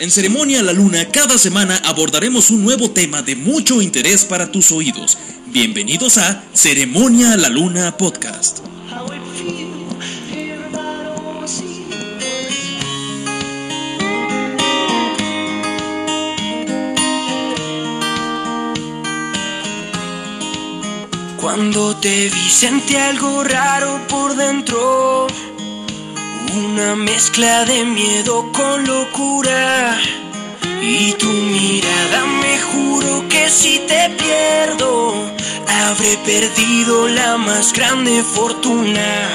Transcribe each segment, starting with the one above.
En Ceremonia la Luna, cada semana abordaremos un nuevo tema de mucho interés para tus oídos. Bienvenidos a Ceremonia la Luna Podcast. Cuando te vi sentí algo raro por dentro una mezcla de miedo con locura. Y tu mirada me juro que si te pierdo, habré perdido la más grande fortuna.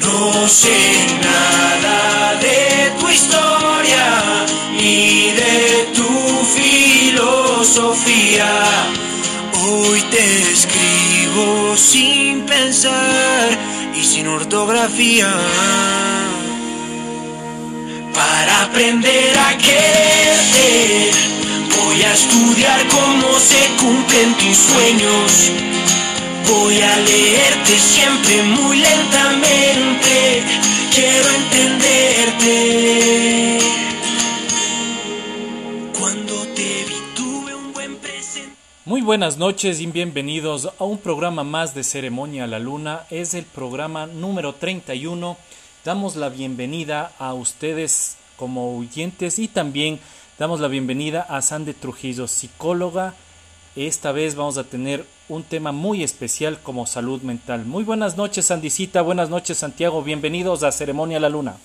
No sé nada de tu historia ni de tu filosofía. Hoy te escribo sin pensar y sin ortografía para aprender a quererte. Voy a estudiar cómo se cumplen tus sueños. Voy a leerte siempre muy lentamente. Quiero entenderte. Cuando te vi tuve un buen presente. Muy buenas noches y bienvenidos a un programa más de Ceremonia a la Luna. Es el programa número 31 Damos la bienvenida a ustedes como oyentes y también damos la bienvenida a Sande Trujillo, psicóloga. Esta vez vamos a tener un tema muy especial como salud mental. Muy buenas noches, Sandicita. Buenas noches, Santiago. Bienvenidos a Ceremonia la Luna.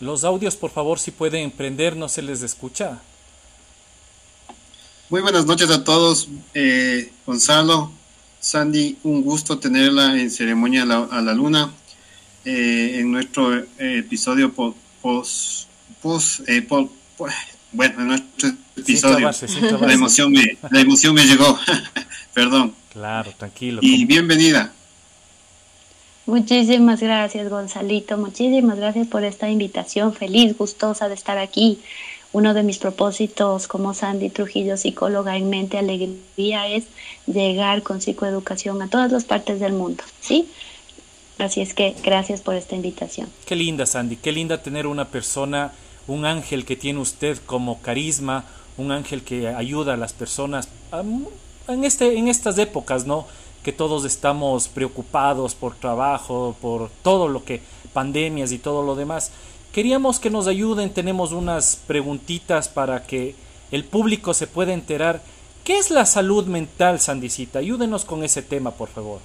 Los audios, por favor, si pueden prender, no se les escucha. Muy buenas noches a todos. Eh, Gonzalo, Sandy, un gusto tenerla en Ceremonia a la, Luna. Eh, en nuestro eh, episodio post, post, bueno, en nuestro episodio, la, emoción me, la emoción me llegó. Perdón. Claro, tranquilo. Y bienvenida. Muchísimas gracias, Gonzalito. Muchísimas gracias por esta invitación. Feliz, gustosa de estar aquí uno de mis propósitos como Sandy Trujillo, psicóloga en mente alegría, es llegar con psicoeducación a todas las partes del mundo, ¿sí? Así es que gracias por esta invitación. Qué linda, Sandy, qué linda tener una persona, un ángel que tiene usted como carisma, un ángel que ayuda a las personas en, este, en estas épocas, ¿no? Que todos estamos preocupados por trabajo, por todo lo que, pandemias y todo lo demás. Queríamos que nos ayuden, tenemos unas preguntitas para que el público se pueda enterar. ¿Qué es la salud mental, Sandicita? Ayúdenos con ese tema, por favor.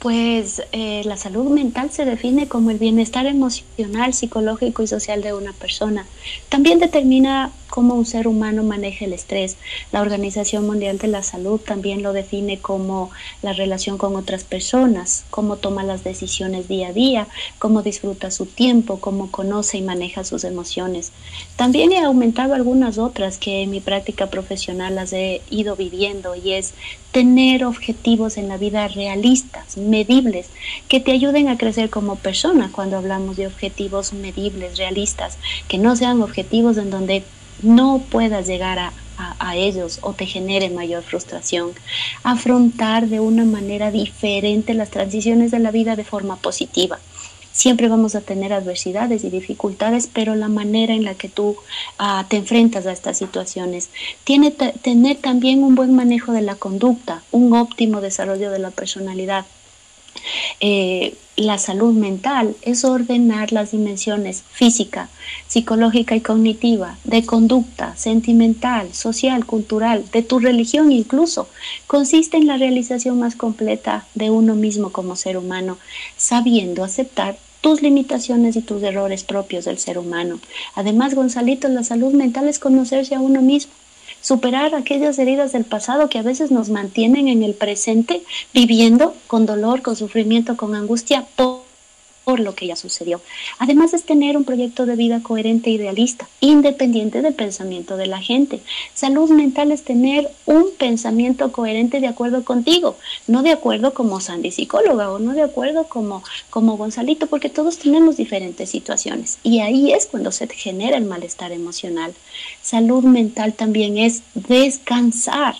Pues eh, la salud mental se define como el bienestar emocional, psicológico y social de una persona. También determina cómo un ser humano maneja el estrés. La Organización Mundial de la Salud también lo define como la relación con otras personas, cómo toma las decisiones día a día, cómo disfruta su tiempo, cómo conoce y maneja sus emociones. También he aumentado algunas otras que en mi práctica profesional las he ido viviendo y es tener objetivos en la vida realistas, medibles, que te ayuden a crecer como persona cuando hablamos de objetivos medibles, realistas, que no sean objetivos en donde no puedas llegar a, ellos o te genere mayor frustración. Afrontar de una manera diferente las transiciones de la vida de forma positiva. Siempre vamos a tener adversidades y dificultades, pero la manera en la que tú ah, te enfrentas a estas situaciones. Tiene tener también un buen manejo de la conducta, un óptimo desarrollo de la personalidad eh, la salud mental es ordenar las dimensiones física, psicológica y cognitiva, de conducta, sentimental, social, cultural, de tu religión incluso. Consiste en la realización más completa de uno mismo como ser humano, sabiendo aceptar tus limitaciones y tus errores propios del ser humano. Además, Gonzalito, la salud mental es conocerse a uno mismo superar aquellas heridas del pasado que a veces nos mantienen en el presente viviendo con dolor, con sufrimiento, con angustia por por lo que ya sucedió. Además es tener un proyecto de vida coherente y realista, independiente del pensamiento de la gente. Salud mental es tener un pensamiento coherente de acuerdo contigo, no de acuerdo como Sandy psicóloga o no de acuerdo como, como Gonzalito, porque todos tenemos diferentes situaciones y ahí es cuando se genera el malestar emocional. Salud mental también es descansar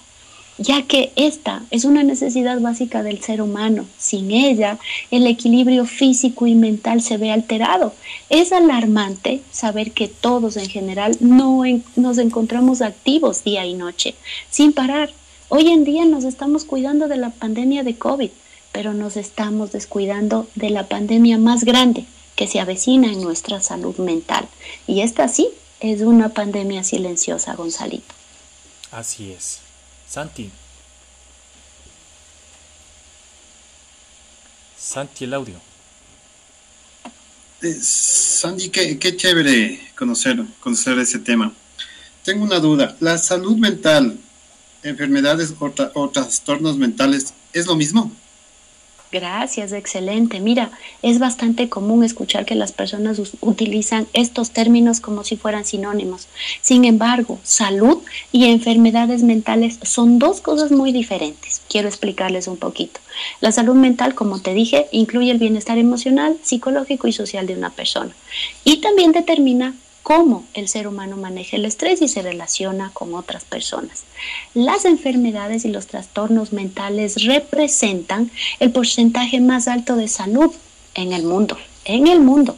ya que esta es una necesidad básica del ser humano. Sin ella, el equilibrio físico y mental se ve alterado. Es alarmante saber que todos en general no nos encontramos activos día y noche, sin parar. Hoy en día nos estamos cuidando de la pandemia de COVID, pero nos estamos descuidando de la pandemia más grande que se avecina en nuestra salud mental. Y esta sí es una pandemia silenciosa, Gonzalito. Así es. Santi. Santi, el audio. Eh, Santi, qué, qué, chévere conocer, conocer ese tema. Tengo una duda. ¿La salud mental, enfermedades o, o trastornos mentales es lo mismo? Gracias, excelente. Mira, es bastante común escuchar que las personas utilizan estos términos como si fueran sinónimos. Sin embargo, salud y enfermedades mentales son dos cosas muy diferentes. Quiero explicarles un poquito. La salud mental, como te dije, incluye el bienestar emocional, psicológico y social de una persona. Y también determina cómo el ser humano maneja el estrés y se relaciona con otras personas. Las enfermedades y los trastornos mentales representan el porcentaje más alto de salud en el mundo, en el mundo,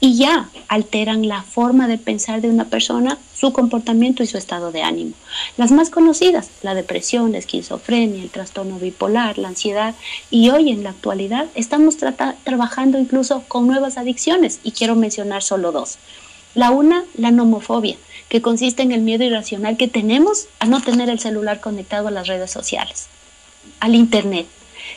y ya alteran la forma de pensar de una persona, su comportamiento y su estado de ánimo. Las más conocidas, la depresión, la esquizofrenia, el trastorno bipolar, la ansiedad, y hoy en la actualidad estamos trabajando incluso con nuevas adicciones, y quiero mencionar solo dos. La una, la nomofobia, que consiste en el miedo irracional que tenemos a no tener el celular conectado a las redes sociales, al Internet.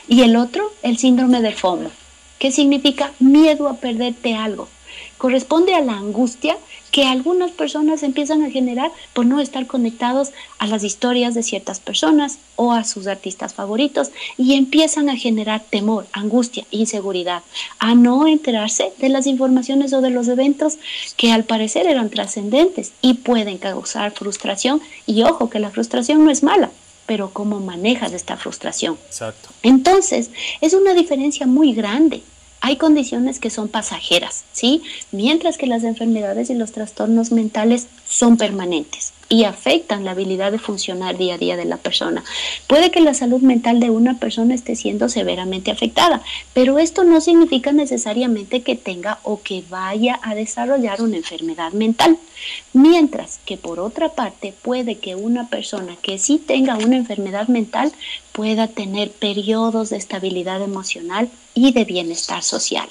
Y el otro, el síndrome del FOMO, que significa miedo a perderte algo. Corresponde a la angustia que algunas personas empiezan a generar por no estar conectados a las historias de ciertas personas o a sus artistas favoritos y empiezan a generar temor, angustia, inseguridad, a no enterarse de las informaciones o de los eventos que al parecer eran trascendentes y pueden causar frustración y ojo que la frustración no es mala, pero cómo manejas esta frustración. Exacto. Entonces, es una diferencia muy grande hay condiciones que son pasajeras, ¿sí? Mientras que las enfermedades y los trastornos mentales son permanentes y afectan la habilidad de funcionar día a día de la persona. Puede que la salud mental de una persona esté siendo severamente afectada, pero esto no significa necesariamente que tenga o que vaya a desarrollar una enfermedad mental. Mientras que por otra parte puede que una persona que sí tenga una enfermedad mental pueda tener periodos de estabilidad emocional y de bienestar social.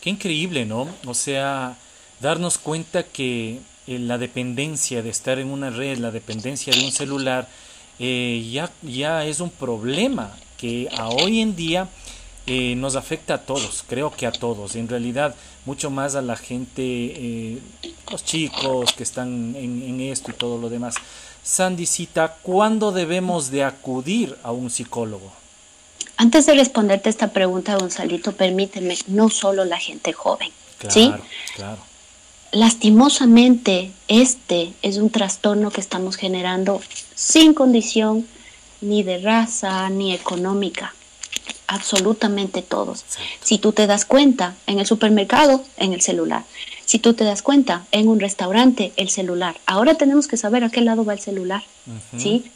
Qué increíble, ¿no? O sea, darnos cuenta que eh, la dependencia de estar en una red, la dependencia de un celular, eh, ya, ya es un problema que a hoy en día eh, nos afecta a todos, creo que a todos, en realidad mucho más a la gente, los chicos que están en, en, esto y todo lo demás. Sandicita, ¿cuándo debemos de acudir a un psicólogo? Antes de responderte esta pregunta, Gonzalito, permíteme, no solo la gente joven, claro, ¿sí? Claro. Lastimosamente, este es un trastorno que estamos generando sin condición ni de raza ni económica. Absolutamente todos. Si tú te das cuenta en el supermercado, en el celular. Si tú te das cuenta en un restaurante, el celular. Ahora tenemos que saber a qué lado va el celular. Uh -huh. ¿sí?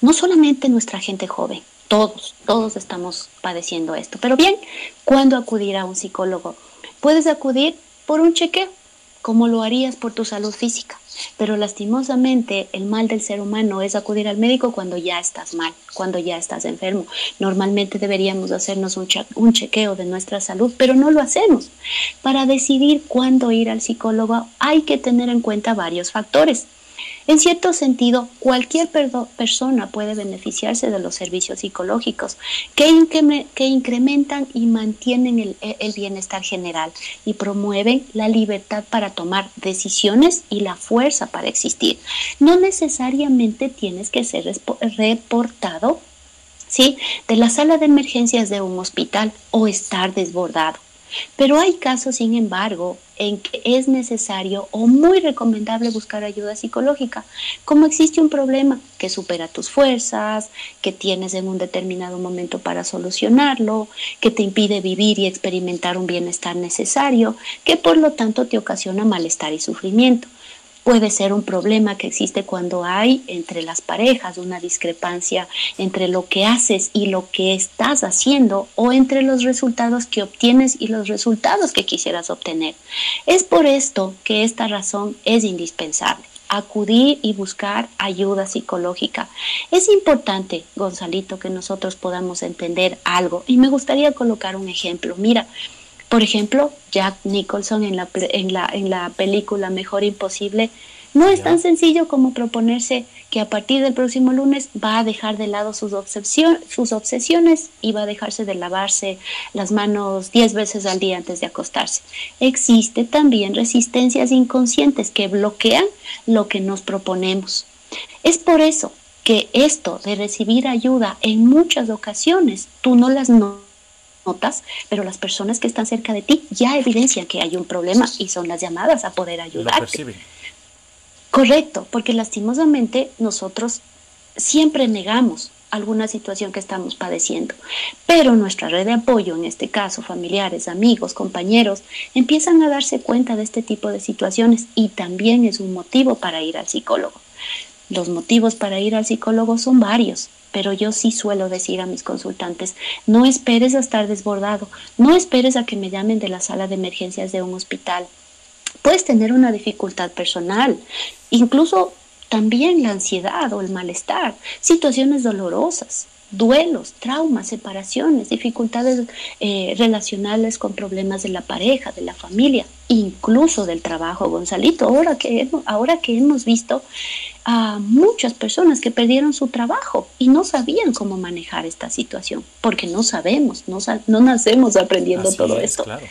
No solamente nuestra gente joven, todos, todos estamos padeciendo esto. Pero bien, ¿cuándo acudir a un psicólogo? Puedes acudir por un chequeo como lo harías por tu salud física. Pero lastimosamente el mal del ser humano es acudir al médico cuando ya estás mal, cuando ya estás enfermo. Normalmente deberíamos hacernos un, un chequeo de nuestra salud, pero no lo hacemos. Para decidir cuándo ir al psicólogo hay que tener en cuenta varios factores. En cierto sentido, cualquier persona puede beneficiarse de los servicios psicológicos que, que incrementan y mantienen el, el, bienestar general y promueven la libertad para tomar decisiones y la fuerza para existir. No necesariamente tienes que ser reportado ¿sí? de la sala de emergencias de un hospital o estar desbordado. Pero hay casos, sin embargo, en que es necesario o muy recomendable buscar ayuda psicológica, como existe un problema que supera tus fuerzas, que tienes en un determinado momento para solucionarlo, que te impide vivir y experimentar un bienestar necesario, que por lo tanto te ocasiona malestar y sufrimiento. Puede ser un problema que existe cuando hay entre las parejas una discrepancia entre lo que haces y lo que estás haciendo o entre los resultados que obtienes y los resultados que quisieras obtener. Es por esto que esta razón es indispensable acudir y buscar ayuda psicológica. Es importante, Gonzalito, que nosotros podamos entender algo y me gustaría colocar un ejemplo. Mira, por ejemplo, Jack Nicholson en la, en la, en la película Mejor Imposible no es tan sencillo como proponerse que a partir del próximo lunes va a dejar de lado sus, sus obsesiones y va a dejarse de lavarse las manos 10 veces al día antes de acostarse. Existe también resistencias inconscientes que bloquean lo que nos proponemos. Es por eso que esto de recibir ayuda en muchas ocasiones tú no las notas, pero las personas que están cerca de ti ya evidencian que hay un problema y son las llamadas a poder ayudarte. Correcto, porque lastimosamente nosotros siempre negamos alguna situación que estamos padeciendo, pero nuestra red de apoyo, en este caso familiares, amigos, compañeros, empiezan a darse cuenta de este tipo de situaciones y también es un motivo para ir al psicólogo. Los motivos para ir al psicólogo son varios, pero yo sí suelo decir a mis consultantes, no esperes a estar desbordado, no esperes a que me llamen de la sala de emergencias de un hospital, Puedes tener una dificultad personal, incluso también la ansiedad o el malestar, situaciones dolorosas, duelos, traumas, separaciones, dificultades eh, relacionales con problemas de la pareja, de la familia, incluso del trabajo, Gonzalito. Ahora que, hemos, ahora que hemos visto a muchas personas que perdieron su trabajo y no sabían cómo manejar esta situación, porque no sabemos, no, no nacemos aprendiendo todo esto. Claro.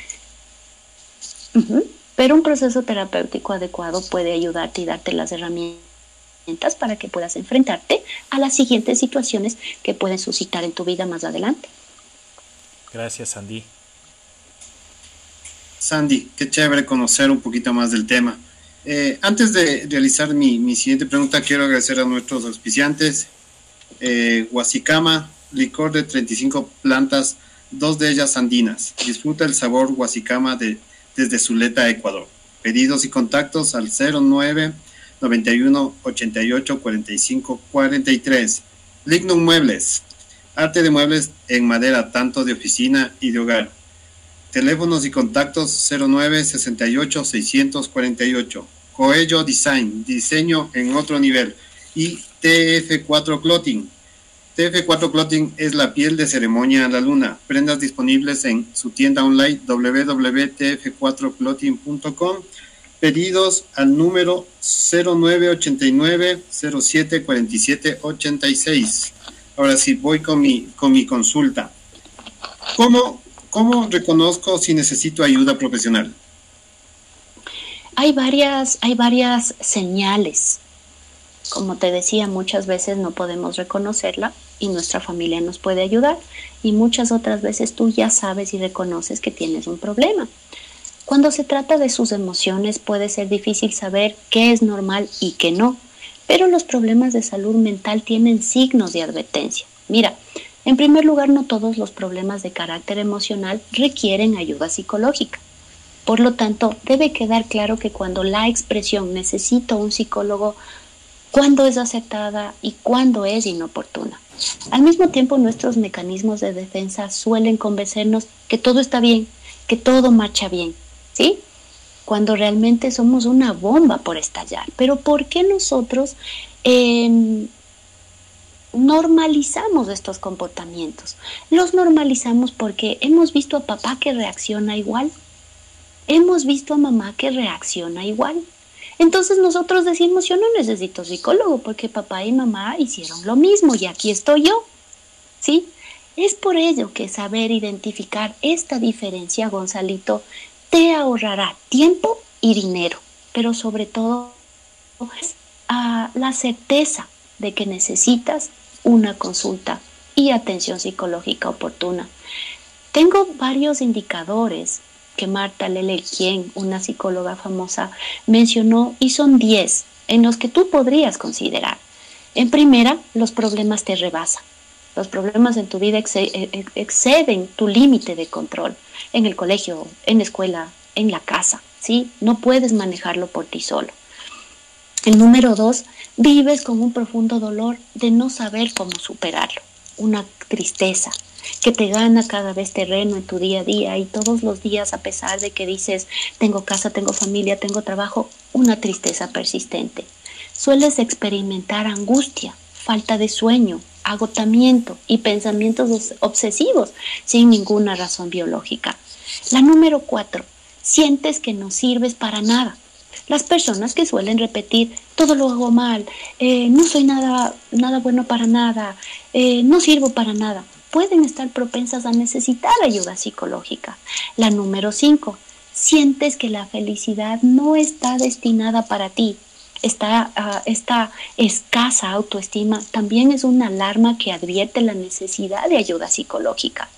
Pero un proceso terapéutico adecuado puede ayudarte y darte las herramientas para que puedas enfrentarte a las siguientes situaciones que pueden suscitar en tu vida más adelante. Gracias, Sandy. Sandy, qué chévere conocer un poquito más del tema. Eh, antes de realizar mi, siguiente pregunta, quiero agradecer a nuestros auspiciantes. Eh, Huasicama, licor de 35 plantas, dos de ellas andinas. Disfruta el sabor Huasicama de desde Zuleta, Ecuador. Pedidos y contactos al 09 91 88 45 43. Lignum Muebles. Arte de muebles en madera, tanto de oficina y de hogar. Teléfonos y contactos 09 68 648. Coello Design, diseño en otro nivel. Y TF4 Clothing, TF4 Clothing es la piel de ceremonia a la luna. Prendas disponibles en su tienda online www.tf4clothing.com. Pedidos al número 0989 074786. Ahora sí, voy con mi, con mi consulta. ¿Cómo, ¿Cómo reconozco si necesito ayuda profesional? Hay varias, hay varias señales como te decía, muchas veces no podemos reconocerla y nuestra familia nos puede ayudar y muchas otras veces tú ya sabes y reconoces que tienes un problema. Cuando se trata de sus emociones puede ser difícil saber qué es normal y qué no, pero los problemas de salud mental tienen signos de advertencia. Mira, en primer lugar, no todos los problemas de carácter emocional requieren ayuda psicológica. Por lo tanto, debe quedar claro que cuando la expresión necesito un psicólogo cuándo es aceptada y cuándo es inoportuna. Al mismo tiempo, nuestros mecanismos de defensa suelen convencernos que todo está bien, que todo marcha bien, ¿sí? Cuando realmente somos una bomba por estallar. Pero ¿por qué nosotros em, normalizamos estos comportamientos? Los normalizamos porque hemos visto a papá que reacciona igual, hemos visto a mamá que reacciona igual, entonces nosotros decimos, yo no necesito psicólogo porque papá y mamá hicieron lo mismo y aquí estoy yo. ¿Sí? Es por ello que saber identificar esta diferencia, Gonzalito, te ahorrará tiempo y dinero, pero sobre todo a la certeza de que necesitas una consulta y atención psicológica oportuna. Tengo varios indicadores que Marta Lele, quien, una psicóloga famosa, mencionó y son 10 en los que tú podrías considerar. En primera, los problemas te rebasan. Los problemas en tu vida e, e, exceden tu límite de control. En el colegio, en la escuela, en la casa, ¿sí? No puedes manejarlo por ti solo. El número dos, vives con un profundo dolor de no saber cómo superarlo, una tristeza que te gana cada vez terreno en tu día a día y todos los días a pesar de que dices tengo casa, tengo familia, tengo trabajo, una tristeza persistente. Sueles experimentar angustia, falta de sueño, agotamiento y pensamientos obsesivos sin ninguna razón biológica. La número cuatro, sientes que no sirves para nada las personas que suelen repetir, todo lo hago mal, eh, no soy nada, nada bueno para nada, eh, no sirvo para nada, pueden estar propensas a necesitar ayuda psicológica. La número cinco, sientes que la felicidad no está destinada para ti. Esta, ah, esta escasa autoestima también es una alarma que advierte la necesidad de ayuda psicológica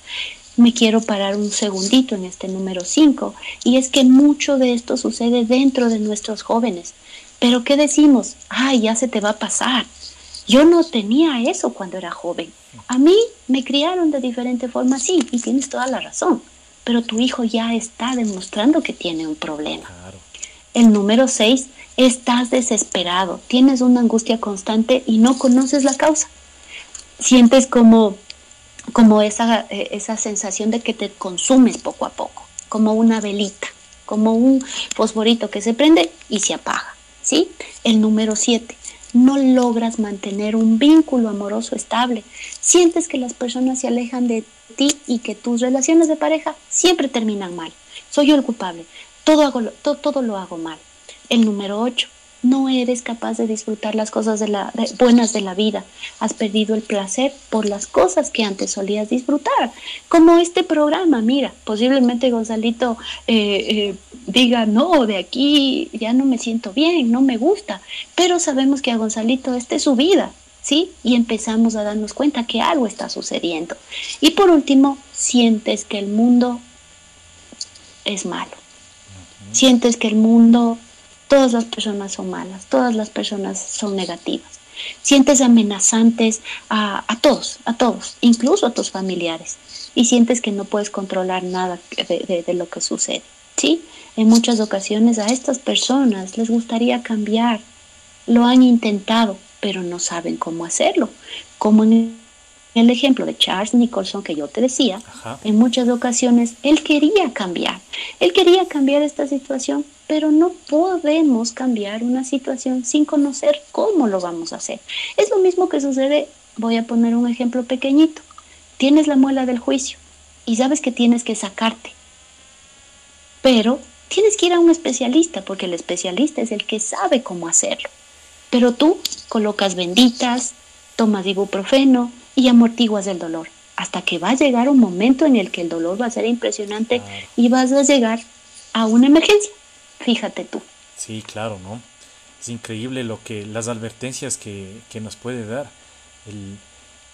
me quiero parar un segundito en este número 5 y es que mucho de esto sucede dentro de nuestros jóvenes. Pero ¿qué decimos? Ay, ya se te va a pasar. Yo no tenía eso cuando era joven. A mí me criaron de diferente forma, sí, y tienes toda la razón. Pero tu hijo ya está demostrando que tiene un problema. El número 6, estás desesperado, tienes una angustia constante y no conoces la causa. Sientes como como esa, eh, esa sensación de que te consumes poco a poco, como una velita, como un fosforito que se prende y se apaga. ¿sí? El número 7, no logras mantener un vínculo amoroso estable. Sientes que las personas se alejan de ti y que tus relaciones de pareja siempre terminan mal. Soy yo el culpable. Todo, lo hago mal. El número 8 no eres capaz de disfrutar las cosas buenas de la vida. Has perdido el placer por las cosas que antes solías disfrutar. Como este programa, mira, posiblemente Gonzalito eh, eh, diga, no, de aquí ya no me siento bien, no me gusta. Pero sabemos que a Gonzalito esta es su vida. ¿Sí? Y empezamos a darnos cuenta que algo está sucediendo. Y por último, sientes que el mundo es malo. Sientes que el mundo Todas las personas son malas, todas las personas son negativas. Sientes amenazantes a, todos, a todos, incluso a tus familiares. Y sientes que no puedes controlar nada de, de lo que sucede. ¿sí? En muchas ocasiones a estas personas les gustaría cambiar. Lo han intentado, pero no saben cómo hacerlo. Como en el ejemplo de Charles Nicholson que yo te decía, en muchas ocasiones él quería cambiar, él quería cambiar esta situación, pero no podemos cambiar una situación sin conocer cómo lo vamos a hacer. Es lo mismo que sucede, voy a poner un ejemplo pequeñito, tienes la muela del juicio y sabes que tienes que sacarte, pero tienes que ir a un especialista porque el especialista es el que sabe cómo hacerlo. Pero tú colocas benditas, tomas ibuprofeno, y amortiguas el dolor, hasta que va a llegar un momento en el que el dolor va a ser impresionante y vas a llegar a una emergencia. Fíjate tú. Sí, claro, ¿no? Es increíble lo que las advertencias que, nos puede dar. El,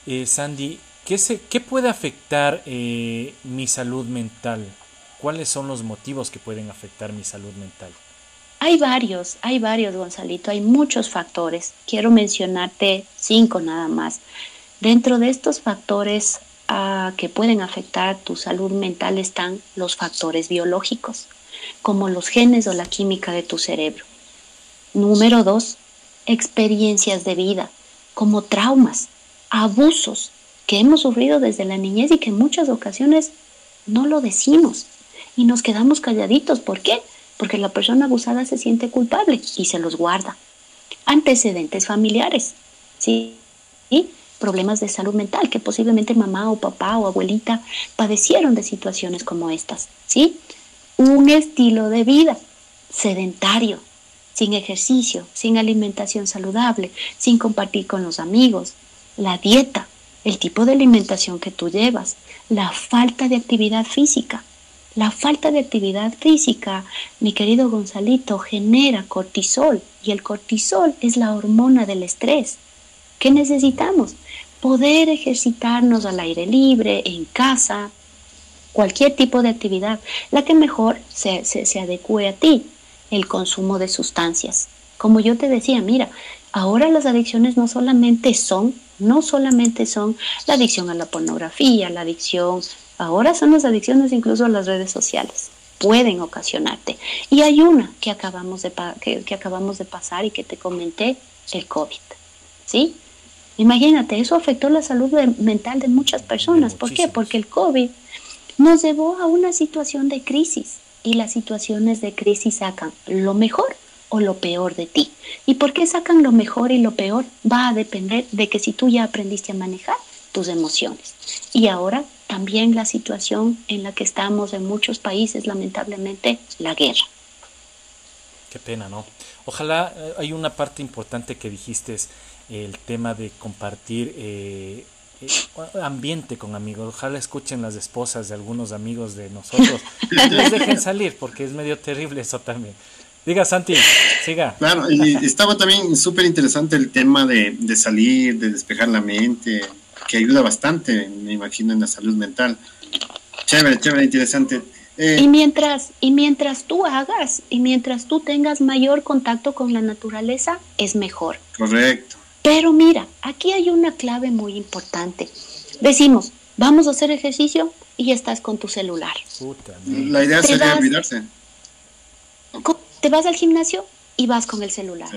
eh, Sandy, ¿qué, se, ¿qué puede afectar eh, mi salud mental? ¿Cuáles son los motivos que pueden afectar mi salud mental? Hay varios, hay varios, Gonzalito, hay muchos factores. Quiero mencionarte cinco nada más. Dentro de estos factores ah, que pueden afectar tu salud mental están los factores biológicos, como los genes o la química de tu cerebro. Número dos, experiencias de vida, como traumas, abusos que hemos sufrido desde la niñez y que en muchas ocasiones no lo decimos y nos quedamos calladitos. ¿Por qué? Porque la persona abusada se siente culpable y se los guarda. Antecedentes familiares, ¿sí? problemas de salud mental, que posiblemente mamá o papá o abuelita padecieron de situaciones como estas, ¿sí? Un estilo de vida sedentario, sin ejercicio, sin alimentación saludable, sin compartir con los amigos, la dieta, el tipo de alimentación que tú llevas, la falta de actividad física. La falta de actividad física, mi querido Gonzalito, genera cortisol y el cortisol es la hormona del estrés. ¿Qué necesitamos? Poder ejercitarnos al aire libre, en casa, cualquier tipo de actividad, la que mejor se, se, adecue a ti, el consumo de sustancias. Como yo te decía, mira, ahora las adicciones no solamente son, no solamente son la adicción a la pornografía, la adicción, ahora son las adicciones incluso a las redes sociales pueden ocasionarte. Y hay una que acabamos de, que, que acabamos de pasar y que te comenté, el COVID. ¿Sí? Imagínate, eso afectó la salud mental de muchas personas. ¿Por qué? Porque el COVID nos llevó a una situación de crisis y las situaciones de crisis sacan lo mejor o lo peor de ti. ¿Y por qué sacan lo mejor y lo peor? Va a depender de que si tú ya aprendiste a manejar tus emociones. Y ahora también la situación en la que estamos en muchos países, lamentablemente, la guerra. Qué pena, ¿no? Ojalá eh, hay una parte importante que dijiste, es el tema de compartir eh, eh, ambiente con amigos. Ojalá escuchen las esposas de algunos amigos de nosotros. Les dejen salir porque es medio terrible eso también. Diga, Santi, siga. Claro, y estaba también súper interesante el tema de, de, salir, de despejar la mente, que ayuda bastante, me imagino, en la salud mental. Chévere, chévere, interesante. Eh, y mientras y mientras tú hagas y mientras tú tengas mayor contacto con la naturaleza es mejor. Correcto. Pero mira, aquí hay una clave muy importante. Decimos, vamos a hacer ejercicio y estás con tu celular. la idea sería olvidarse. Te vas al gimnasio y vas con el celular.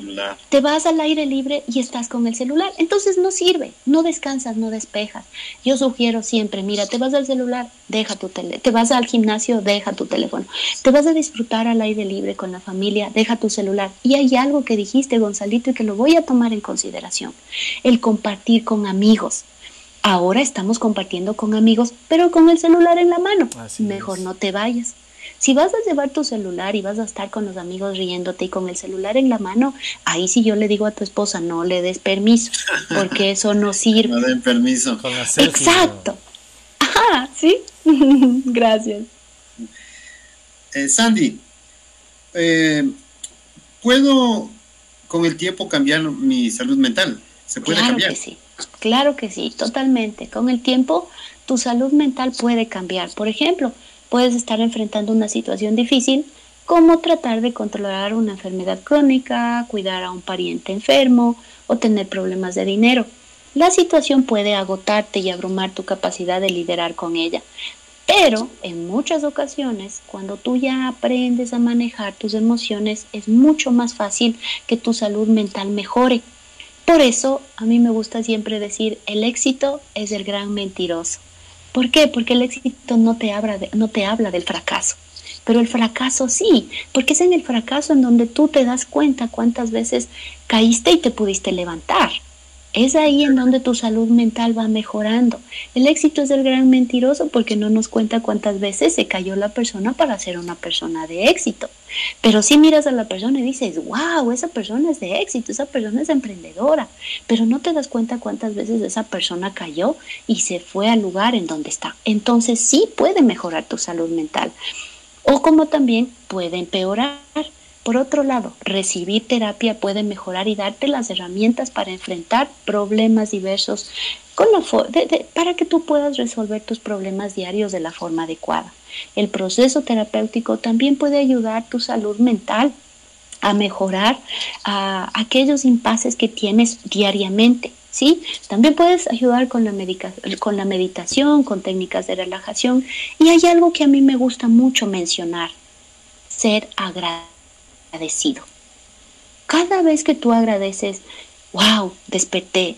Te vas al aire libre y estás con el celular. Entonces no sirve, no descansas, no despejas. Yo sugiero siempre, mira, te vas al celular, deja tu tele, te vas al gimnasio, deja tu teléfono. Te vas a disfrutar al aire libre con la familia, deja tu celular. Y hay algo que dijiste, Gonzalito, y que lo voy a tomar en consideración. El compartir con amigos. Ahora estamos compartiendo con amigos, pero con el celular en la mano. Mejor no te vayas si vas a llevar tu celular y vas a estar con los amigos riéndote y con el celular en la mano, ahí sí yo le digo a tu esposa, no le des permiso, porque eso no sirve. No den permiso. Exacto. Ajá, sí. Gracias. Eh, Sandy, eh, ¿puedo con el tiempo cambiar mi salud mental? ¿Se puede claro cambiar? Que sí. Claro que sí, totalmente. Con el tiempo tu salud mental puede cambiar. Por ejemplo, puedes estar enfrentando una situación difícil como tratar de controlar una enfermedad crónica, cuidar a un pariente enfermo o tener problemas de dinero. La situación puede agotarte y abrumar tu capacidad de liderar con ella. Pero en muchas ocasiones, cuando tú ya aprendes a manejar tus emociones, es mucho más fácil que tu salud mental mejore. Por eso a mí me gusta siempre decir, el éxito es el gran mentiroso. ¿Por qué? Porque el éxito no te habla, no te habla del fracaso. Pero el fracaso sí, porque es en el fracaso en donde tú te das cuenta cuántas veces caíste y te pudiste levantar. Es ahí en donde tu salud mental va mejorando. El éxito es el gran mentiroso porque no nos cuenta cuántas veces se cayó la persona para ser una persona de éxito. Pero si miras a la persona y dices, wow, esa persona es de éxito, esa persona es emprendedora. Pero no te das cuenta cuántas veces esa persona cayó y se fue al lugar en donde está. Entonces sí puede mejorar tu salud mental. O como también puede empeorar. Por otro lado, recibir terapia puede mejorar y darte las herramientas para enfrentar problemas diversos para que tú puedas resolver tus problemas diarios de la forma adecuada. El proceso terapéutico también puede ayudar tu salud mental a mejorar a aquellos impases que tienes diariamente. ¿sí? También puedes ayudar con la, con la meditación, con técnicas de relajación. Y hay algo que a mí me gusta mucho mencionar, ser agradecido agradecido. Cada vez que tú agradeces, wow, desperté,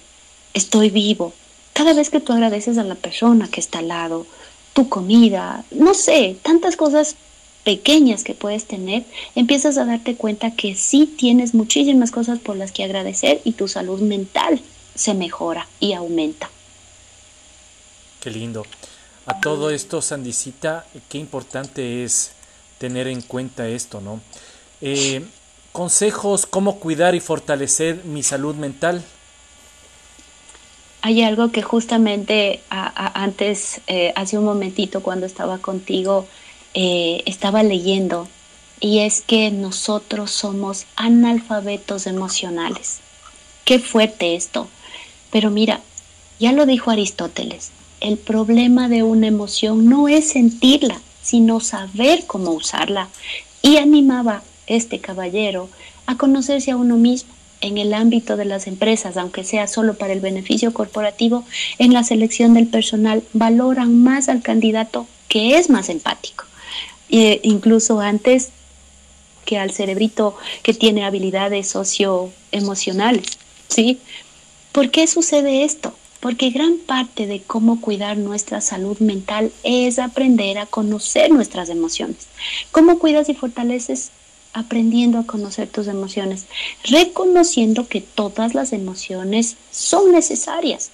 estoy vivo. Cada vez que tú agradeces a la persona que está al lado, tu comida, no sé, tantas cosas pequeñas que puedes tener, empiezas a darte cuenta que sí tienes muchísimas cosas por las que agradecer y tu salud mental se mejora y aumenta. Qué lindo. A todo esto, Sandicita, qué importante es tener en cuenta esto, ¿no? Eh, consejos, cómo cuidar y fortalecer mi salud mental. Hay algo que justamente antes, eh, hace un momentito cuando estaba contigo, eh, estaba leyendo, y es que nosotros somos analfabetos emocionales. Qué fuerte esto. Pero mira, ya lo dijo Aristóteles, el problema de una emoción no es sentirla, sino saber cómo usarla. Y animaba este caballero a conocerse a uno mismo en el ámbito de las empresas, aunque sea solo para el beneficio corporativo, en la selección del personal valoran más al candidato que es más empático. eh, incluso antes que al cerebrito que tiene habilidades socioemocionales, ¿sí? ¿Por qué sucede esto? Porque gran parte de cómo cuidar nuestra salud mental es aprender a conocer nuestras emociones. ¿Cómo cuidas y fortaleces? Aprendiendo a conocer tus emociones, reconociendo que todas las emociones son necesarias.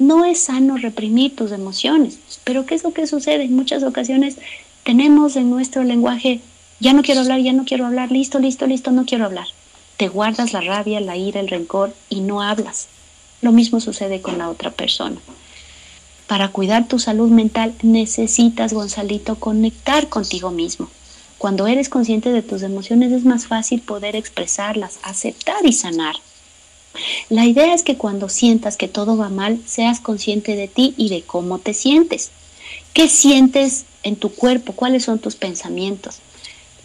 No es sano reprimir tus emociones, pero ¿qué es lo que sucede? En muchas ocasiones tenemos en nuestro lenguaje, ya no quiero hablar, ya no quiero hablar, listo, listo, listo, no quiero hablar. Te guardas la rabia, la ira, el rencor y no hablas. Lo mismo sucede con la otra persona. Para cuidar tu salud mental necesitas, Gonzalito, conectar contigo mismo. Cuando eres consciente de tus emociones es más fácil poder expresarlas, aceptar y sanar. La idea es que cuando sientas que todo va mal, seas consciente de ti y de cómo te sientes. ¿Qué sientes en tu cuerpo? ¿Cuáles son tus pensamientos?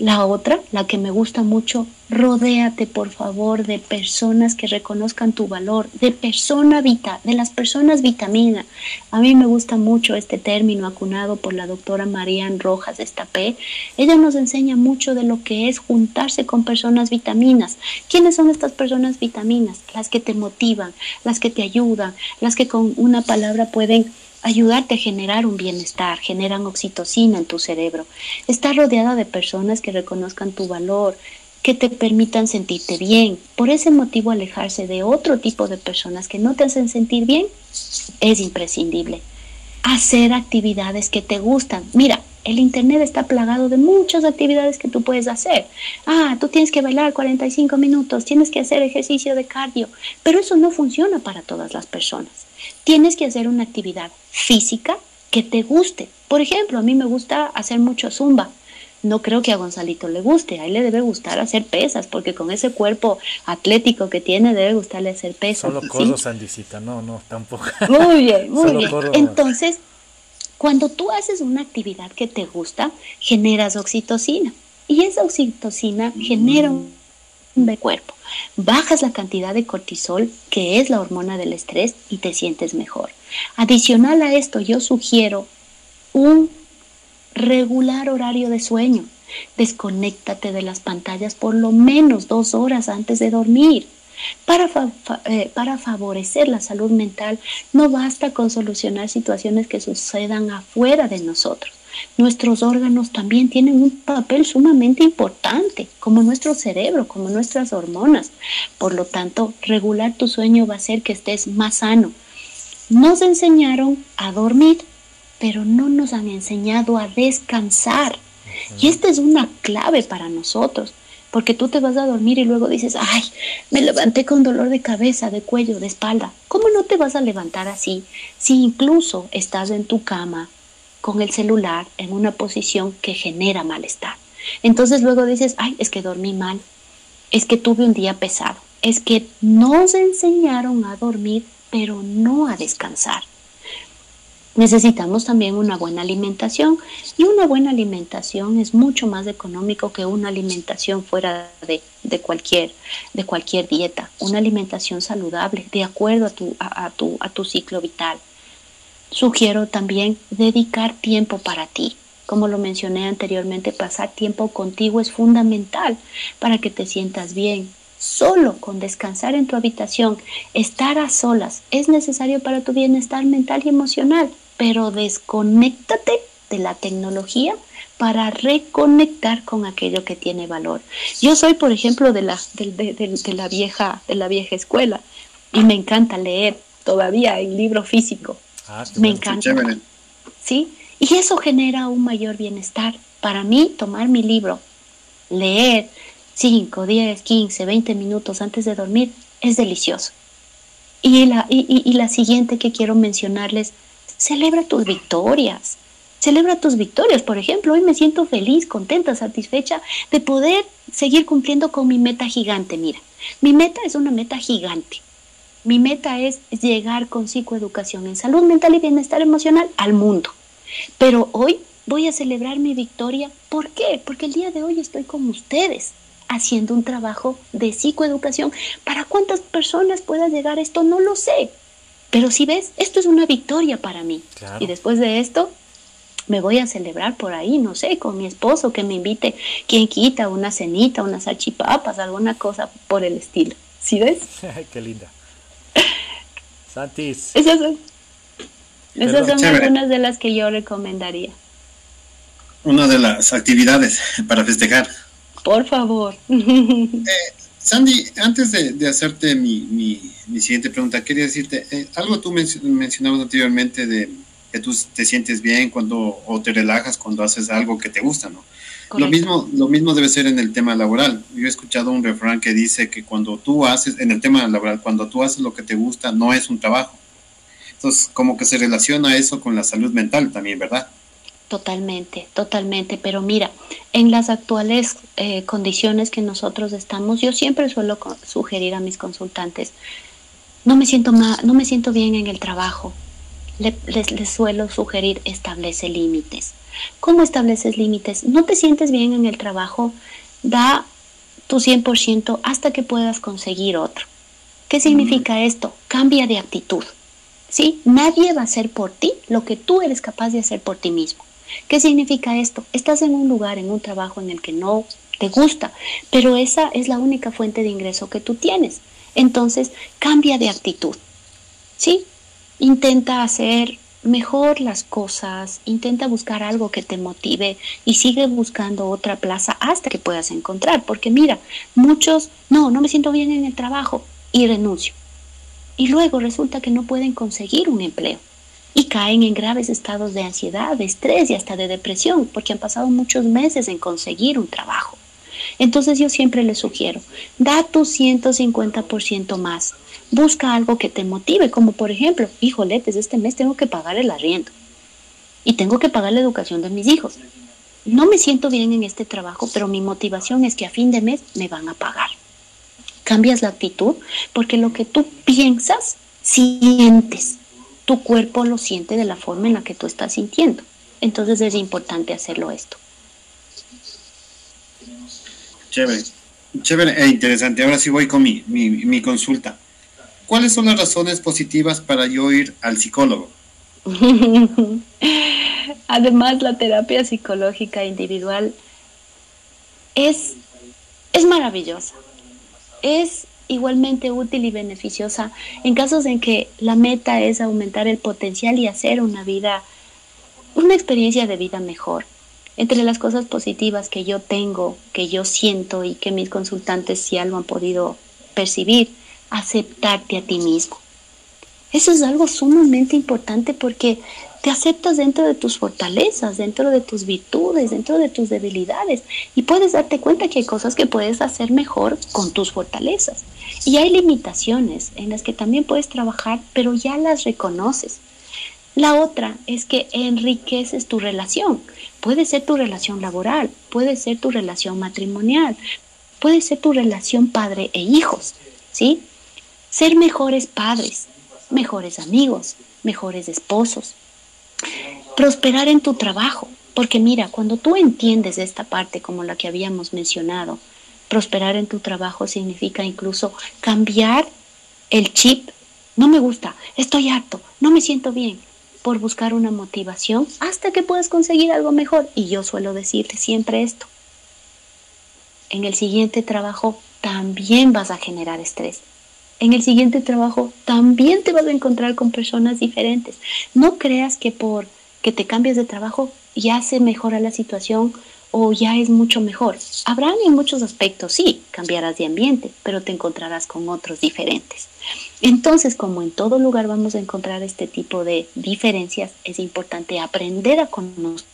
La otra, la que me gusta mucho, rodéate por favor de personas que reconozcan tu valor, de persona vita, de las personas vitamina. A mí me gusta mucho este término acunado por la doctora Marian Rojas Estapé. Ella nos enseña mucho de lo que es juntarse con personas vitaminas. ¿Quiénes son estas personas vitaminas? Las que te motivan, las que te ayudan, las que con una palabra pueden ayudarte a generar un bienestar, generan oxitocina en tu cerebro. Estar rodeada de personas que reconozcan tu valor, que te permitan sentirte bien. Por ese motivo, alejarse de otro tipo de personas que no te hacen sentir bien es imprescindible. Hacer actividades que te gustan. Mira, el Internet está plagado de muchas actividades que tú puedes hacer. Ah, tú tienes que bailar 45 minutos, tienes que hacer ejercicio de cardio, pero eso no funciona para todas las personas. Tienes que hacer una actividad física que te guste. Por ejemplo, a mí me gusta hacer mucho zumba. No creo que a Gonzalito le guste, a él le debe gustar hacer pesas, porque con ese cuerpo atlético que tiene debe gustarle hacer pesas. Solo corro, Sandicita, no, no, tampoco. Muy bien, muy bien. Entonces, cuando tú haces una actividad que te gusta, generas oxitocina. Y esa oxitocina genera un de cuerpo. Bajas la cantidad de cortisol, que es la hormona del estrés, y te sientes mejor. Adicional a esto, yo sugiero un regular horario de sueño. Desconéctate de las pantallas por lo menos dos horas antes de dormir. Para, eh, para, favorecer la salud mental no basta con solucionar situaciones que sucedan afuera de nosotros. Nuestros órganos también tienen un papel sumamente importante, como nuestro cerebro, como nuestras hormonas. Por lo tanto, regular tu sueño va a hacer que estés más sano. Nos enseñaron a dormir, pero no nos han enseñado a descansar. Y esta es una clave para nosotros porque tú te vas a dormir y luego dices, ay, me levanté con dolor de cabeza, de cuello, de espalda. ¿Cómo no te vas a levantar así si incluso estás en tu cama con el celular en una posición que genera malestar? Entonces luego dices, ay, es que dormí mal, es que tuve un día pesado, es que nos enseñaron a dormir, pero no a descansar. Necesitamos también una buena alimentación y una buena alimentación es mucho más económico que una alimentación fuera de, cualquier, de cualquier dieta. Una alimentación saludable de acuerdo a tu, a, tu, a tu ciclo vital. Sugiero también dedicar tiempo para ti. Como lo mencioné anteriormente, pasar tiempo contigo es fundamental para que te sientas bien, solo con descansar en tu habitación, estar a solas, es necesario para tu bienestar mental y emocional, pero desconéctate de la tecnología para reconectar con aquello que tiene valor. Yo soy, por ejemplo, de la, de, la, vieja, de la vieja escuela y me encanta leer todavía en libro físico. Ah, me encanta. ¿Sí? Y eso genera un mayor bienestar. Para mí, tomar mi libro, leer, 5, 10, 15, 20 minutos antes de dormir es delicioso. Y la, y, la siguiente que quiero mencionarles, celebra tus victorias. Celebra tus victorias. Por ejemplo, hoy me siento feliz, contenta, satisfecha de poder seguir cumpliendo con mi meta gigante. Mira, mi meta es una meta gigante. Mi meta es llegar con psicoeducación en salud mental y bienestar emocional al mundo. Pero hoy voy a celebrar mi victoria. ¿Por qué? Porque el día de hoy estoy con ustedes haciendo un trabajo de psicoeducación. ¿Para cuántas personas pueda llegar esto? No lo sé. Pero si ves, esto es una victoria para mí. Y después de esto, me voy a celebrar por ahí, no sé, con mi esposo, que me invite, quien quita, una cenita, unas salchipapas, alguna cosa por el estilo. ¿Sí ves? Qué linda. Santis. Esas son, esas son algunas de las que yo recomendaría. Una de las actividades para festejar. Por favor. Eh, Sandy, antes de, hacerte mi, mi, siguiente pregunta, quería decirte, eh, algo tú mencionabas anteriormente de que tú te sientes bien cuando o te relajas cuando haces algo que te gusta, ¿no? Lo mismo, lo mismo debe ser en el tema laboral. Yo he escuchado un refrán que dice que cuando tú haces, en el tema laboral, cuando tú haces lo que te gusta, no es un trabajo. Entonces, como que se relaciona eso con la salud mental también, ¿verdad? Totalmente, totalmente. Pero mira, en las actuales eh, condiciones que nosotros estamos, yo siempre suelo sugerir a mis consultantes, no me siento mal, no me siento bien en el trabajo. Les, suelo sugerir establece límites. ¿Cómo estableces límites? No te sientes bien en el trabajo, da tu 100% hasta que puedas conseguir otro. ¿Qué significa esto? Cambia de actitud. ¿Sí? Nadie va a hacer por ti lo que tú eres capaz de hacer por ti mismo. ¿Qué significa esto? Estás en un lugar, en un trabajo en el que no te gusta, pero esa es la única fuente de ingreso que tú tienes. Entonces, cambia de actitud. ¿Sí? Intenta hacer mejor las cosas, intenta buscar algo que te motive y sigue buscando otra plaza hasta que puedas encontrar, porque mira, muchos, no, no me siento bien en el trabajo y renuncio. Y luego resulta que no pueden conseguir un empleo y caen en graves estados de ansiedad, de estrés y hasta de depresión, porque han pasado muchos meses en conseguir un trabajo. Entonces yo siempre les sugiero, da tu 150% más, busca algo que te motive, como por ejemplo, híjole, desde este mes tengo que pagar el arriendo y tengo que pagar la educación de mis hijos. No me siento bien en este trabajo, pero mi motivación es que a fin de mes me van a pagar. Cambias la actitud porque lo que tú piensas, sientes tu cuerpo lo siente de la forma en la que tú estás sintiendo. Entonces es importante hacerlo esto. Chévere, chévere e interesante. Ahora sí voy con mi, mi, consulta. ¿Cuáles son las razones positivas para yo ir al psicólogo? Además, la terapia psicológica individual es, es maravillosa. Es igualmente útil y beneficiosa en casos en que la meta es aumentar el potencial y hacer una vida, una experiencia de vida mejor. Entre las cosas positivas que yo tengo, que yo siento y que mis consultantes si algo han podido percibir, aceptarte a ti mismo. Eso es algo sumamente importante porque te aceptas dentro de tus fortalezas, dentro de tus virtudes, dentro de tus debilidades y puedes darte cuenta que hay cosas que puedes hacer mejor con tus fortalezas. Y hay limitaciones en las que también puedes trabajar, pero ya las reconoces. La otra es que enriqueces tu relación. Puede ser tu relación laboral, puede ser tu relación matrimonial, puede ser tu relación padre e hijos, ¿sí? Ser mejores padres, mejores amigos, mejores esposos. Prosperar en tu trabajo, porque mira, cuando tú entiendes esta parte como la que habíamos mencionado, Prosperar en tu trabajo significa incluso cambiar el chip. No me gusta, estoy harto, no me siento bien, por buscar una motivación hasta que puedas conseguir algo mejor. Y yo suelo decirte siempre esto. En el siguiente trabajo también vas a generar estrés. En el siguiente trabajo también te vas a encontrar con personas diferentes. No creas que por que te cambies de trabajo ya se mejora la situación o ya es mucho mejor. Habrán en muchos aspectos, sí, cambiarás de ambiente, pero te encontrarás con otros diferentes. Entonces, como en todo lugar vamos a encontrar este tipo de diferencias, es importante aprender a conocerte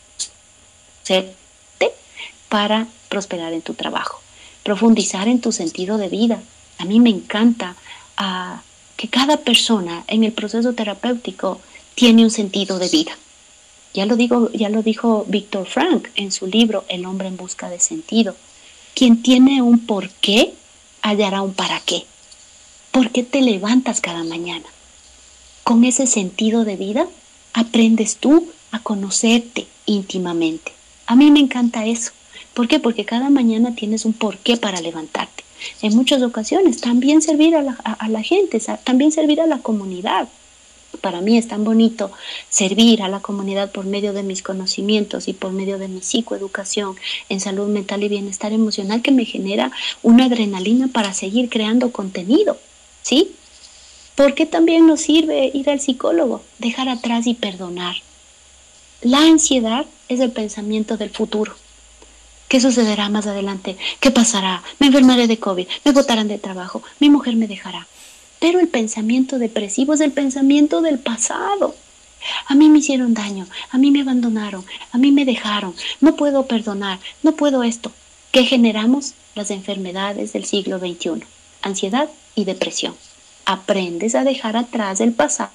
para prosperar en tu trabajo, profundizar en tu sentido de vida. A mí me encanta que cada persona en el proceso terapéutico tiene un sentido de vida ya lo, digo, ya lo dijo Víctor Frank en su libro El hombre en busca de sentido. Quien tiene un por qué, hallará un para qué. ¿Por qué te levantas cada mañana? Con ese sentido de vida, aprendes tú a conocerte íntimamente. A mí me encanta eso. ¿Por qué? Porque cada mañana tienes un porqué para levantarte. En muchas ocasiones también servir a la, gente, también servir a la comunidad para mí es tan bonito servir a la comunidad por medio de mis conocimientos y por medio de mi psicoeducación en salud mental y bienestar emocional que me genera una adrenalina para seguir creando contenido, ¿sí? Porque también nos sirve ir al psicólogo, dejar atrás y perdonar. La ansiedad es el pensamiento del futuro. ¿Qué sucederá más adelante? ¿Qué pasará? Me enfermaré de COVID, me botarán de trabajo, mi mujer me dejará. Pero el pensamiento depresivo es el pensamiento del pasado. A mí me hicieron daño, a mí me abandonaron, a mí me dejaron, no puedo perdonar, no puedo esto. ¿Qué generamos? Las enfermedades del siglo XXI, ansiedad y depresión. Aprendes a dejar atrás el pasado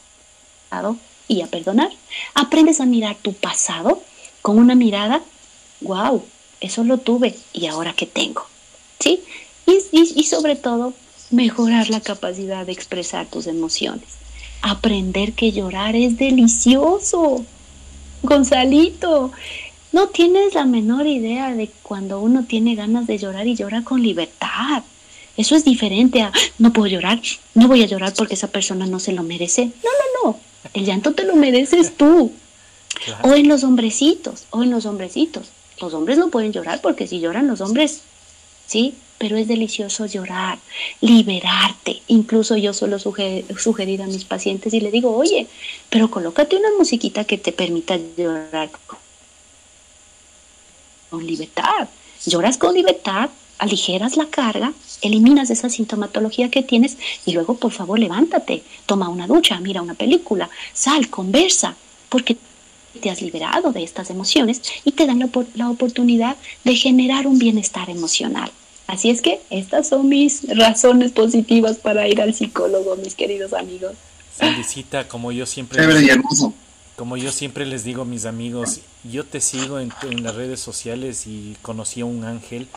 y a perdonar. Aprendes a mirar tu pasado con una mirada, wow, eso lo tuve y ahora qué tengo. ¿Sí? Y, y sobre todo, mejorar la capacidad de expresar tus emociones. Aprender que llorar es delicioso. Gonzalito, no tienes la menor idea de cuando uno tiene ganas de llorar y llora con libertad. Eso es diferente a no puedo llorar, no voy a llorar porque esa persona no se lo merece. No, no, no. El llanto te lo mereces tú. O en los hombrecitos, o en los hombrecitos. Los hombres no pueden llorar porque si lloran los hombres, ¿sí? pero es delicioso llorar, liberarte. Incluso yo suelo sugerir, a mis pacientes y le digo, oye, pero colócate una musiquita que te permita llorar con libertad. Lloras con libertad, aligeras la carga, eliminas esa sintomatología que tienes y luego por favor levántate, toma una ducha, mira una película, sal, conversa, porque te has liberado de estas emociones y te dan la oportunidad de generar un bienestar emocional. Así es que estas son mis razones positivas para ir al psicólogo, mis queridos amigos. Sandicita, como yo siempre como yo siempre les digo a mis amigos, yo te sigo en, las redes sociales y conocí a un ángel,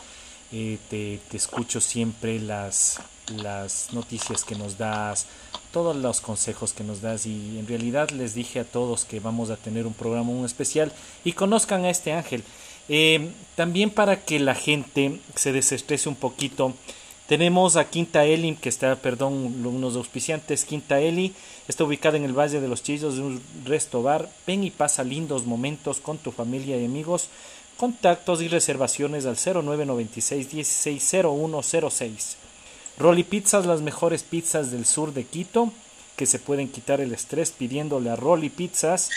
eh, te, te, escucho siempre las, las noticias que nos das, todos los consejos que nos das y en realidad les dije a todos que vamos a tener un programa muy especial y conozcan a este ángel. Eh, también para que la gente se desestrese un poquito, tenemos a Quinta Eli, que está, perdón, unos auspiciantes. Quinta Eli está ubicada en el Valle de los Chillos, de un resto bar. Ven y pasa lindos momentos con tu familia y amigos. Contactos y reservaciones al 0996 160106. Rolly Pizzas, las mejores pizzas del sur de Quito que se pueden quitar el estrés pidiéndole a Rolly Pizzas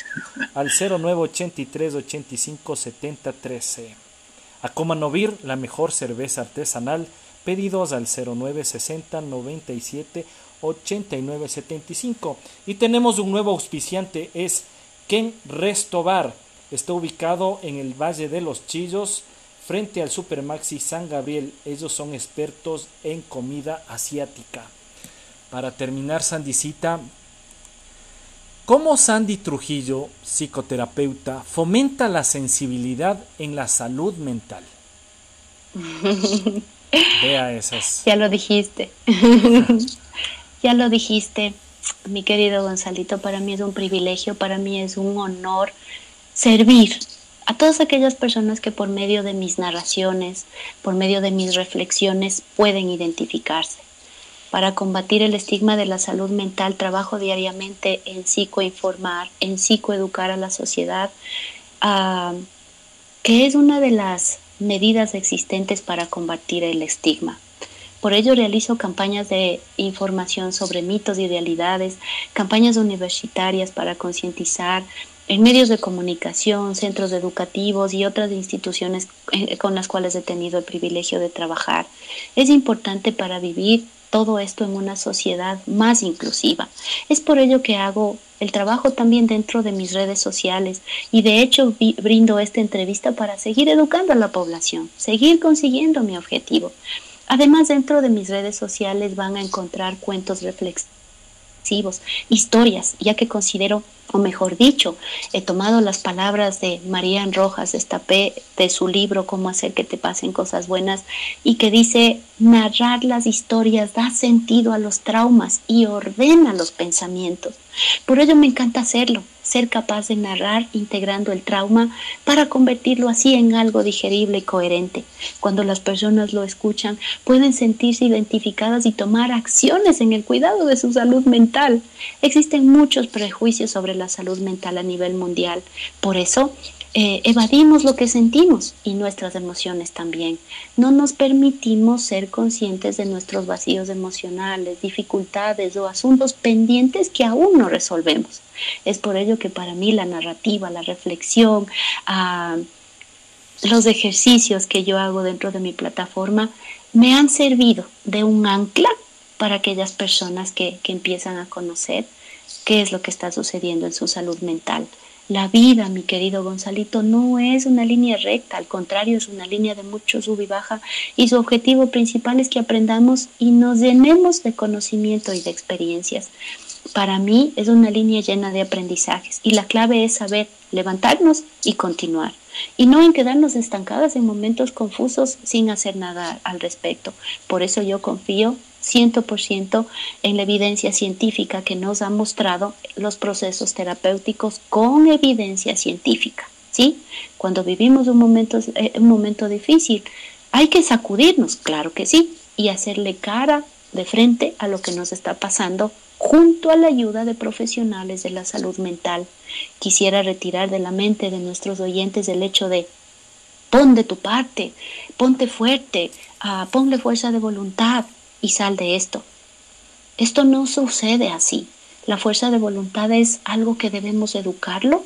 al 0983 85 70 13. A Comanovir, la mejor cerveza artesanal, pedidos al 0960 97 89 75. Y tenemos un nuevo auspiciante, es Ken Resto Bar. Está ubicado en el Valle de los Chillos, frente al Supermaxi San Gabriel. Ellos son expertos en comida asiática para terminar, Sandicita, ¿cómo Sandy Trujillo, psicoterapeuta, fomenta la sensibilidad en la salud mental? Vea esas. Ya lo dijiste. ya lo dijiste, mi querido Gonzalito. Para mí es un privilegio, para mí es un honor servir a todas aquellas personas que por medio de mis narraciones, por medio de mis reflexiones, pueden identificarse. Para combatir el estigma de la salud mental, trabajo diariamente en psicoinformar, en psicoeducar a la sociedad, ah, que es una de las medidas existentes para combatir el estigma. Por ello realizo campañas de información sobre mitos y realidades, campañas universitarias para concientizar en medios de comunicación, centros educativos y otras instituciones eh, con las cuales he tenido el privilegio de trabajar. Es importante para vivir todo esto en una sociedad más inclusiva. Es por ello que hago el trabajo también dentro de mis redes sociales y de hecho brindo esta entrevista para seguir educando a la población, seguir consiguiendo mi objetivo. Además, dentro de mis redes sociales van a encontrar cuentos reflexivos historias, ya que considero, o mejor dicho, he tomado las palabras de Marían Rojas Estapé de su libro Cómo hacer que te pasen cosas buenas y que dice, narrar las historias da sentido a los traumas y ordena los pensamientos. Por ello me encanta hacerlo, ser capaz de narrar integrando el trauma para convertirlo así en algo digerible y coherente. Cuando las personas lo escuchan, pueden sentirse identificadas y tomar acciones en el cuidado de su salud mental. Existen muchos prejuicios sobre la salud mental a nivel mundial. Por eso, eh, evadimos lo que sentimos y nuestras emociones también. No nos permitimos ser conscientes de nuestros vacíos emocionales, dificultades o asuntos pendientes que aún no resolvemos. Es por ello que para mí la narrativa, la reflexión, ah, los ejercicios que yo hago dentro de mi plataforma me han servido de un ancla para aquellas personas que, que empiezan a conocer qué es lo que está sucediendo en su salud mental la vida, mi querido Gonzalito, no es una línea recta, al contrario, es una línea de mucho sub y baja y su objetivo principal es que aprendamos y nos llenemos de conocimiento y de experiencias. Para mí es una línea llena de aprendizajes y la clave es saber levantarnos y continuar y no en quedarnos estancadas en momentos confusos sin hacer nada al respecto. Por eso yo confío 100% en la evidencia científica que nos ha mostrado los procesos terapéuticos con evidencia científica. ¿sí? Cuando vivimos un momento, eh, un momento difícil, hay que sacudirnos, claro que sí, y hacerle cara de frente a lo que nos está pasando junto a la ayuda de profesionales de la salud mental. Quisiera retirar de la mente de nuestros oyentes el hecho de pon de tu parte, ponte fuerte, uh, ponle fuerza de voluntad, y sal de esto. Esto no sucede así. La fuerza de voluntad es algo que debemos educarlo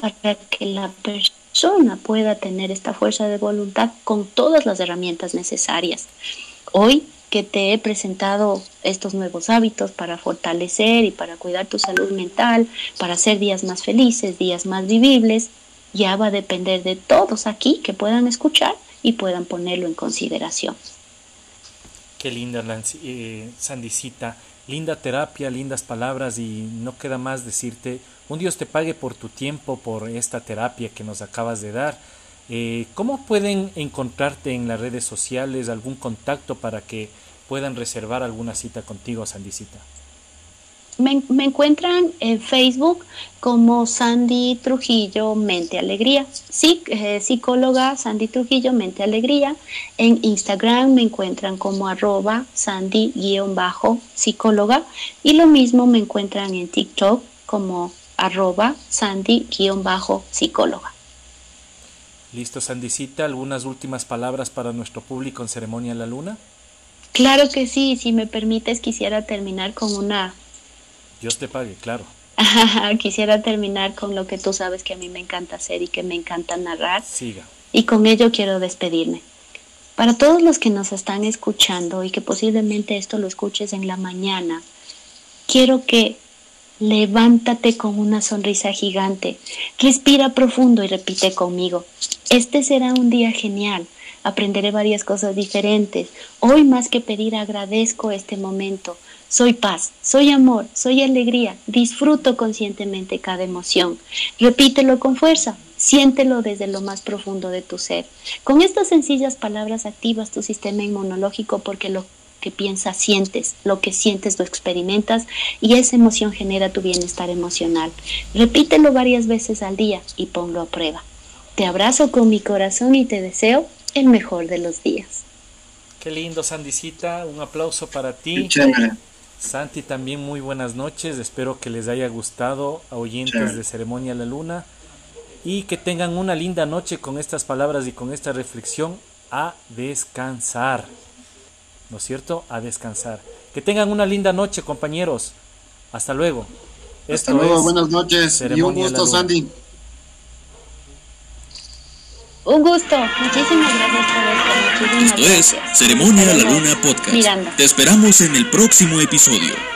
para que la persona pueda tener esta fuerza de voluntad con todas las herramientas necesarias. Hoy que te he presentado estos nuevos hábitos para fortalecer y para cuidar tu salud mental, para hacer días más felices, días más vivibles, ya va a depender de todos aquí que puedan escuchar y puedan ponerlo en consideración. Qué linda, eh, Sandicita. Linda terapia, lindas palabras y no queda más decirte, un Dios te pague por tu tiempo, por esta terapia que nos acabas de dar. Eh, ¿Cómo pueden encontrarte en las redes sociales, algún contacto para que puedan reservar alguna cita contigo, Sandicita? Me, encuentran en Facebook como Sandy Trujillo Mente Alegría, sí, eh, psicóloga Sandy Trujillo Mente Alegría. En Instagram me encuentran como arroba Sandy-psicóloga y lo mismo me encuentran en TikTok como arroba Sandy-psicóloga. Listo, Sandycita, ¿algunas últimas palabras para nuestro público en Ceremonia en la Luna? Claro que sí, si me permites quisiera terminar con una Dios te pague, claro. Quisiera terminar con lo que tú sabes que a mí me encanta hacer y que me encanta narrar. Siga. Y con ello quiero despedirme. Para todos los que nos están escuchando y que posiblemente esto lo escuches en la mañana, quiero que levántate con una sonrisa gigante, respira profundo y repite conmigo. Este será un día genial. Aprenderé varias cosas diferentes. Hoy más que pedir agradezco este momento soy paz, soy amor, soy alegría, disfruto conscientemente cada emoción. Repítelo con fuerza, siéntelo desde lo más profundo de tu ser. Con estas sencillas palabras activas tu sistema inmunológico porque lo que piensas sientes, lo que sientes lo experimentas y esa emoción genera tu bienestar emocional. Repítelo varias veces al día y ponlo a prueba. Te abrazo con mi corazón y te deseo el mejor de los días. Qué lindo, Sandicita. Un aplauso para ti. Santi, también muy buenas noches. Espero que les haya gustado a oyentes de Ceremonia la Luna y que tengan una linda noche con estas palabras y con esta reflexión a descansar. ¿No es cierto? A descansar. Que tengan una linda noche, compañeros. Hasta luego. Hasta luego, buenas noches y un gusto, Sandy. Un gusto. Muchísimas gracias por esto. esto es Ceremonia a la Luna Podcast. Te esperamos en el próximo episodio.